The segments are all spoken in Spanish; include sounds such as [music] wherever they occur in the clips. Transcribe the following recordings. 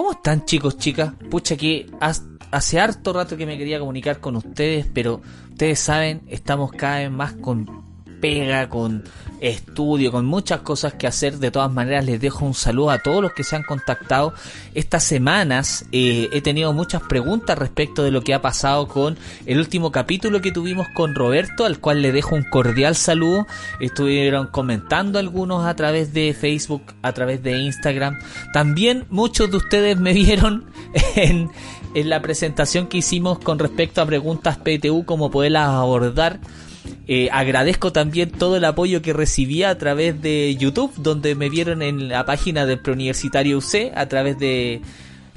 ¿Cómo están chicos, chicas? Pucha que hace harto rato que me quería comunicar con ustedes, pero ustedes saben, estamos cada vez más con pega, con estudio, con muchas cosas que hacer. De todas maneras, les dejo un saludo a todos los que se han contactado. Estas semanas eh, he tenido muchas preguntas respecto de lo que ha pasado con el último capítulo que tuvimos con Roberto, al cual le dejo un cordial saludo. Estuvieron comentando algunos a través de Facebook, a través de Instagram. También muchos de ustedes me [laughs] vieron en, en la presentación que hicimos con respecto a preguntas PTU, cómo poderlas abordar. Eh, agradezco también todo el apoyo que recibí a través de YouTube, donde me vieron en la página del Preuniversitario UC, a través de...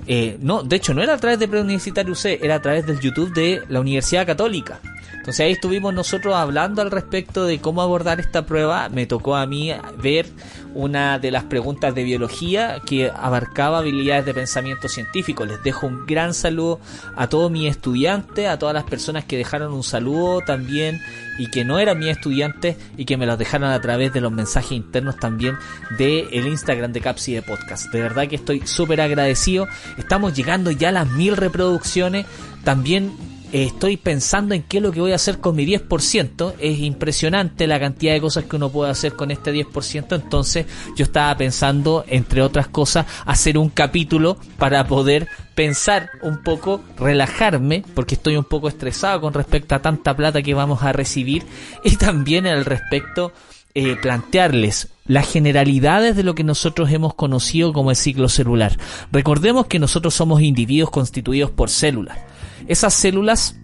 Eh, no, de hecho no era a través del Preuniversitario UC, era a través del YouTube de la Universidad Católica. Entonces ahí estuvimos nosotros hablando al respecto de cómo abordar esta prueba. Me tocó a mí ver una de las preguntas de biología que abarcaba habilidades de pensamiento científico. Les dejo un gran saludo a todos mis estudiantes, a todas las personas que dejaron un saludo también y que no eran mis estudiantes y que me los dejaron a través de los mensajes internos también el Instagram de Capsi de Podcast. De verdad que estoy súper agradecido. Estamos llegando ya a las mil reproducciones. También estoy pensando en qué es lo que voy a hacer con mi 10%. Es impresionante la cantidad de cosas que uno puede hacer con este 10%. Entonces yo estaba pensando, entre otras cosas, hacer un capítulo para poder pensar un poco, relajarme, porque estoy un poco estresado con respecto a tanta plata que vamos a recibir. Y también al respecto... Eh, plantearles las generalidades de lo que nosotros hemos conocido como el ciclo celular. Recordemos que nosotros somos individuos constituidos por células esas células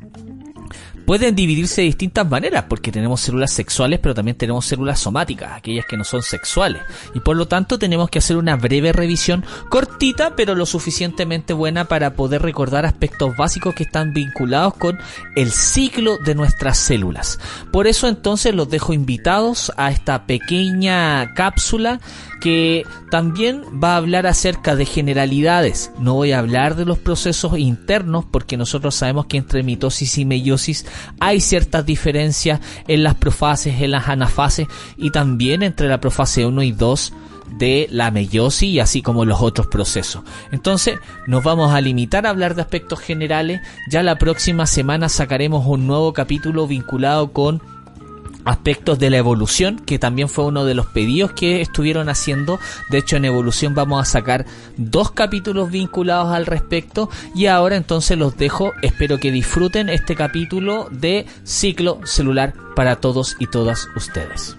pueden dividirse de distintas maneras, porque tenemos células sexuales, pero también tenemos células somáticas, aquellas que no son sexuales. Y por lo tanto tenemos que hacer una breve revisión, cortita, pero lo suficientemente buena para poder recordar aspectos básicos que están vinculados con el ciclo de nuestras células. Por eso entonces los dejo invitados a esta pequeña cápsula que también va a hablar acerca de generalidades. No voy a hablar de los procesos internos porque nosotros sabemos que entre mitosis y meiosis hay ciertas diferencias en las profases, en las anafases y también entre la profase 1 y 2 de la meiosis y así como los otros procesos. Entonces nos vamos a limitar a hablar de aspectos generales. Ya la próxima semana sacaremos un nuevo capítulo vinculado con aspectos de la evolución, que también fue uno de los pedidos que estuvieron haciendo. De hecho, en evolución vamos a sacar dos capítulos vinculados al respecto. Y ahora entonces los dejo. Espero que disfruten este capítulo de ciclo celular para todos y todas ustedes.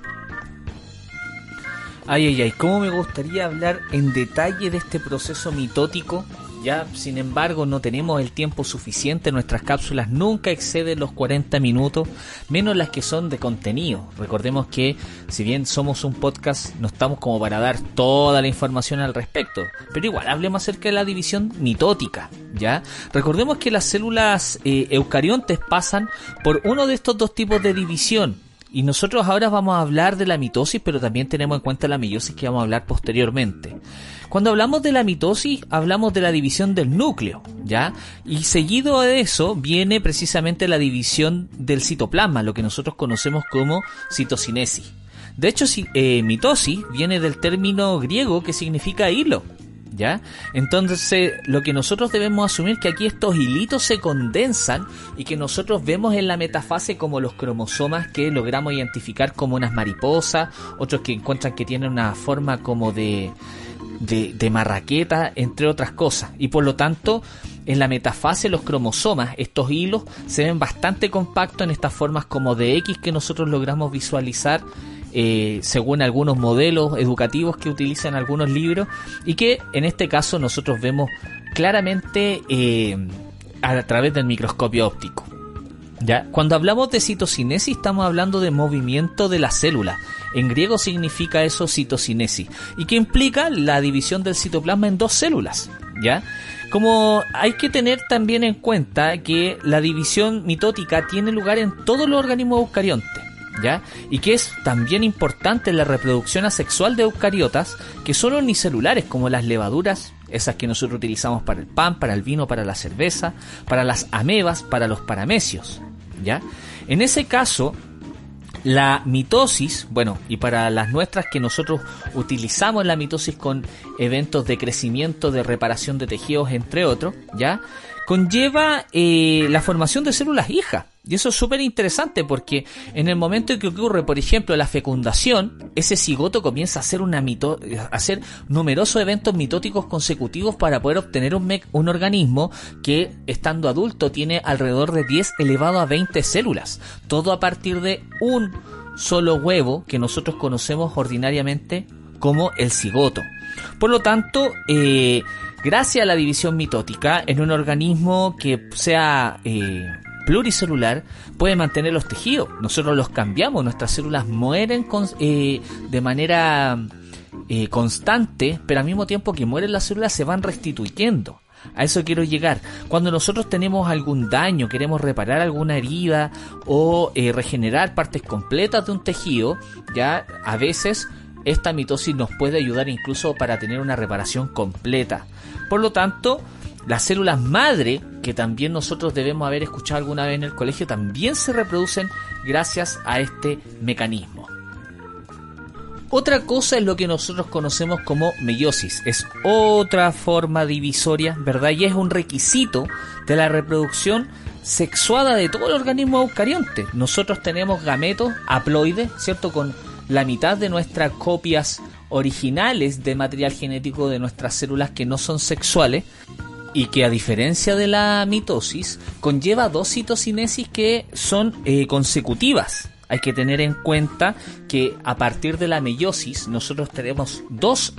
Ay, ay, ay, cómo me gustaría hablar en detalle de este proceso mitótico ya, sin embargo, no tenemos el tiempo suficiente, nuestras cápsulas nunca exceden los 40 minutos, menos las que son de contenido. Recordemos que si bien somos un podcast, no estamos como para dar toda la información al respecto, pero igual hablemos acerca de la división mitótica, ¿ya? Recordemos que las células eh, eucariontes pasan por uno de estos dos tipos de división, y nosotros ahora vamos a hablar de la mitosis, pero también tenemos en cuenta la meiosis que vamos a hablar posteriormente. Cuando hablamos de la mitosis, hablamos de la división del núcleo, ¿ya? Y seguido de eso viene precisamente la división del citoplasma, lo que nosotros conocemos como citocinesis. De hecho, eh, mitosis viene del término griego que significa hilo, ¿Ya? Entonces, lo que nosotros debemos asumir es que aquí estos hilitos se condensan y que nosotros vemos en la metafase como los cromosomas que logramos identificar como unas mariposas, otros que encuentran que tienen una forma como de, de, marraqueta, entre otras cosas. Y por lo tanto, en la metafase los cromosomas, estos hilos, se ven bastante compactos en estas formas como de X que nosotros logramos visualizar eh, según algunos modelos educativos que utilizan algunos libros y que en este caso nosotros vemos claramente eh, a través del microscopio óptico. ¿Ya? Cuando hablamos de citocinesis estamos hablando de movimiento de la célula. En griego significa eso citocinesis y que implica la división del citoplasma en dos células, ¿ya? Como hay que tener también en cuenta que la división mitótica tiene lugar en todos los organismos eucariontes, ¿ya? Y que es también importante la reproducción asexual de eucariotas que son unicelulares como las levaduras, esas que nosotros utilizamos para el pan, para el vino, para la cerveza, para las amebas, para los paramecios, ¿ya? En ese caso, La mitosis, bueno, y para las nuestras que nosotros utilizamos la mitosis con eventos de crecimiento, de reparación de tejidos, entre otros, ¿ya? Conlleva eh, la formación de células hijas. Y eso es súper interesante porque en el momento en que ocurre, por ejemplo, la fecundación, ese cigoto comienza a hacer, una mito a hacer numerosos eventos mitóticos consecutivos para poder obtener un, un organismo que, estando adulto, tiene alrededor de 10 elevado a 20 células. Todo a partir de un solo huevo que nosotros conocemos ordinariamente como el cigoto. Por lo tanto, eh, gracias a la división mitótica, en un organismo que sea eh, pluricelular puede mantener los tejidos. Nosotros los cambiamos, nuestras células mueren eh, de manera eh, constante, pero al mismo tiempo que mueren las células se van restituyendo. A eso quiero llegar. Cuando nosotros tenemos algún daño, queremos reparar alguna herida o eh, regenerar partes completas de un tejido, ya a veces esta mitosis nos puede ayudar incluso para tener una reparación completa. Por lo tanto, las células madre, que también nosotros debemos haber escuchado alguna vez en el colegio, también se reproducen gracias a este mecanismo. Otra cosa es lo que nosotros conocemos como meiosis. Es otra forma divisoria, ¿verdad? Y es un requisito de la reproducción sexuada de todo el organismo eucarionte. Nosotros tenemos gametos haploides, ¿cierto? Con la mitad de nuestras copias originales de material genético de nuestras células que no son sexuales y que a diferencia de la mitosis conlleva dos citocinesis que son eh, consecutivas. Hay que tener en cuenta que a partir de la meiosis nosotros tenemos dos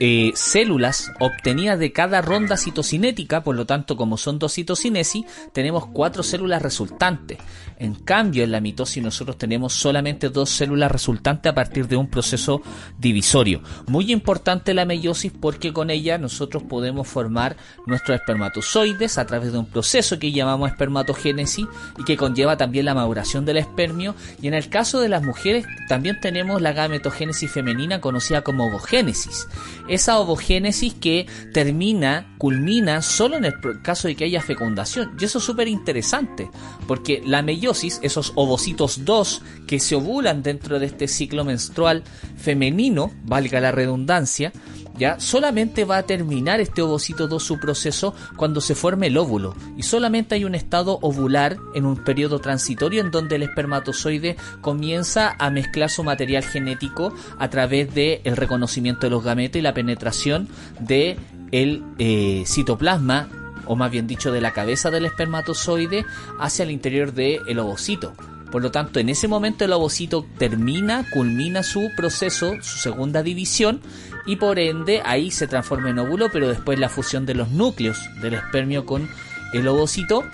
eh, células obtenidas de cada ronda citocinética, por lo tanto, como son dos citocinesis, tenemos cuatro células resultantes. En cambio, en la mitosis nosotros tenemos solamente dos células resultantes a partir de un proceso divisorio. Muy importante la meiosis porque con ella nosotros podemos formar nuestros espermatozoides a través de un proceso que llamamos espermatogénesis y que conlleva también la maduración del espermio. Y en el caso de las mujeres también tenemos la gametogénesis femenina conocida como ovogénesis esa ovogénesis que termina, culmina solo en el caso de que haya fecundación. Y eso es súper interesante, porque la meiosis, esos ovocitos 2 que se ovulan dentro de este ciclo menstrual femenino, valga la redundancia, ya solamente va a terminar este ovocito 2 su proceso cuando se forme el óvulo. Y solamente hay un estado ovular en un periodo transitorio en donde el espermatozoide comienza a mezclar su material genético a través del el reconocimiento de los gametos y la penetración de el eh, citoplasma o más bien dicho de la cabeza del espermatozoide hacia el interior del ovocito. Por lo tanto, en ese momento el ovocito termina, culmina su proceso, su segunda división, y por ende ahí se transforma en óvulo, pero después la fusión de los núcleos del espermio con el ovocito,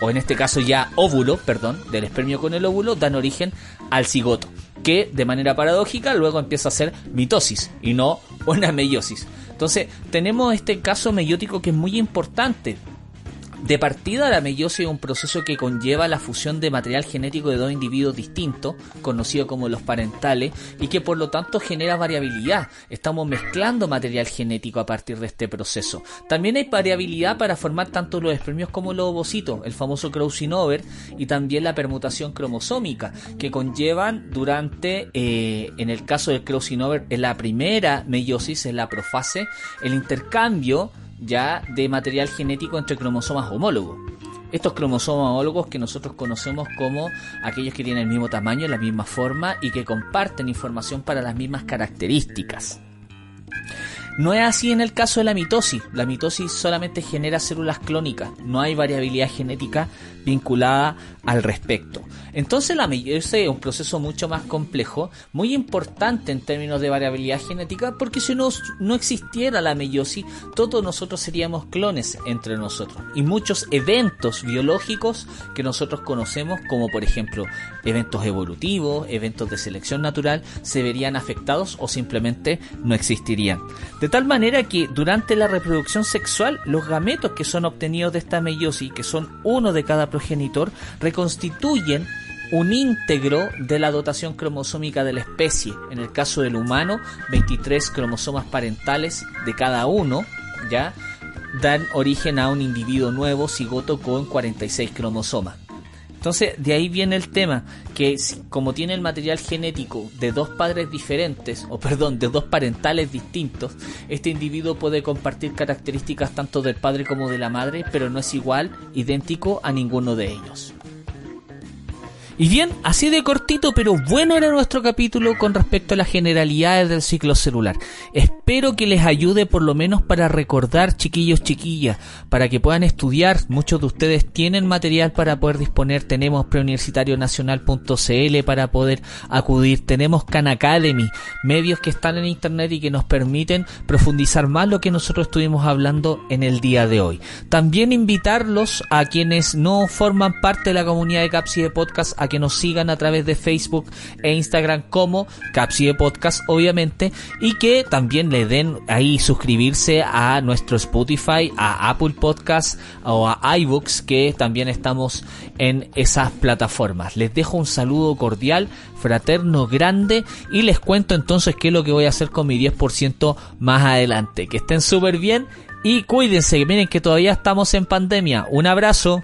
o en este caso ya óvulo, perdón, del espermio con el óvulo, dan origen al cigoto, que de manera paradójica luego empieza a ser mitosis y no una meiosis. Entonces, tenemos este caso meiótico que es muy importante, de partida, la meiosis es un proceso que conlleva la fusión de material genético de dos individuos distintos, conocido como los parentales, y que por lo tanto genera variabilidad. Estamos mezclando material genético a partir de este proceso. También hay variabilidad para formar tanto los espermios como los ovocitos, el famoso crossing y también la permutación cromosómica, que conllevan durante, eh, en el caso del crossing over, en la primera meiosis, en la profase, el intercambio ya de material genético entre cromosomas homólogos. Estos cromosomas homólogos que nosotros conocemos como aquellos que tienen el mismo tamaño, la misma forma y que comparten información para las mismas características. No es así en el caso de la mitosis. La mitosis solamente genera células clónicas, no hay variabilidad genética vinculada al respecto. Entonces la meiosis es un proceso mucho más complejo, muy importante en términos de variabilidad genética, porque si no, no existiera la meiosis, todos nosotros seríamos clones entre nosotros. Y muchos eventos biológicos que nosotros conocemos, como por ejemplo eventos evolutivos, eventos de selección natural, se verían afectados o simplemente no existirían. De tal manera que durante la reproducción sexual, los gametos que son obtenidos de esta meiosis, que son uno de cada progenitor, reconstituyen un íntegro de la dotación cromosómica de la especie. En el caso del humano, 23 cromosomas parentales de cada uno, ¿ya? Dan origen a un individuo nuevo, cigoto, con 46 cromosomas. Entonces, de ahí viene el tema, que como tiene el material genético de dos padres diferentes, o perdón, de dos parentales distintos, este individuo puede compartir características tanto del padre como de la madre, pero no es igual, idéntico a ninguno de ellos. Y bien, así de cortito, pero bueno era nuestro capítulo con respecto a las generalidades del ciclo celular. Espero que les ayude por lo menos para recordar, chiquillos, chiquillas, para que puedan estudiar. Muchos de ustedes tienen material para poder disponer. Tenemos preuniversitarionacional.cl para poder acudir. Tenemos Khan Academy, medios que están en internet y que nos permiten profundizar más lo que nosotros estuvimos hablando en el día de hoy. También invitarlos a quienes no forman parte de la comunidad de Capsi de Podcast a que nos sigan a través de Facebook e Instagram como Capsi Podcast, obviamente, y que también le den ahí suscribirse a nuestro Spotify, a Apple Podcast o a iBooks, que también estamos en esas plataformas. Les dejo un saludo cordial, fraterno, grande, y les cuento entonces qué es lo que voy a hacer con mi 10% más adelante. Que estén súper bien y cuídense, miren que todavía estamos en pandemia. Un abrazo.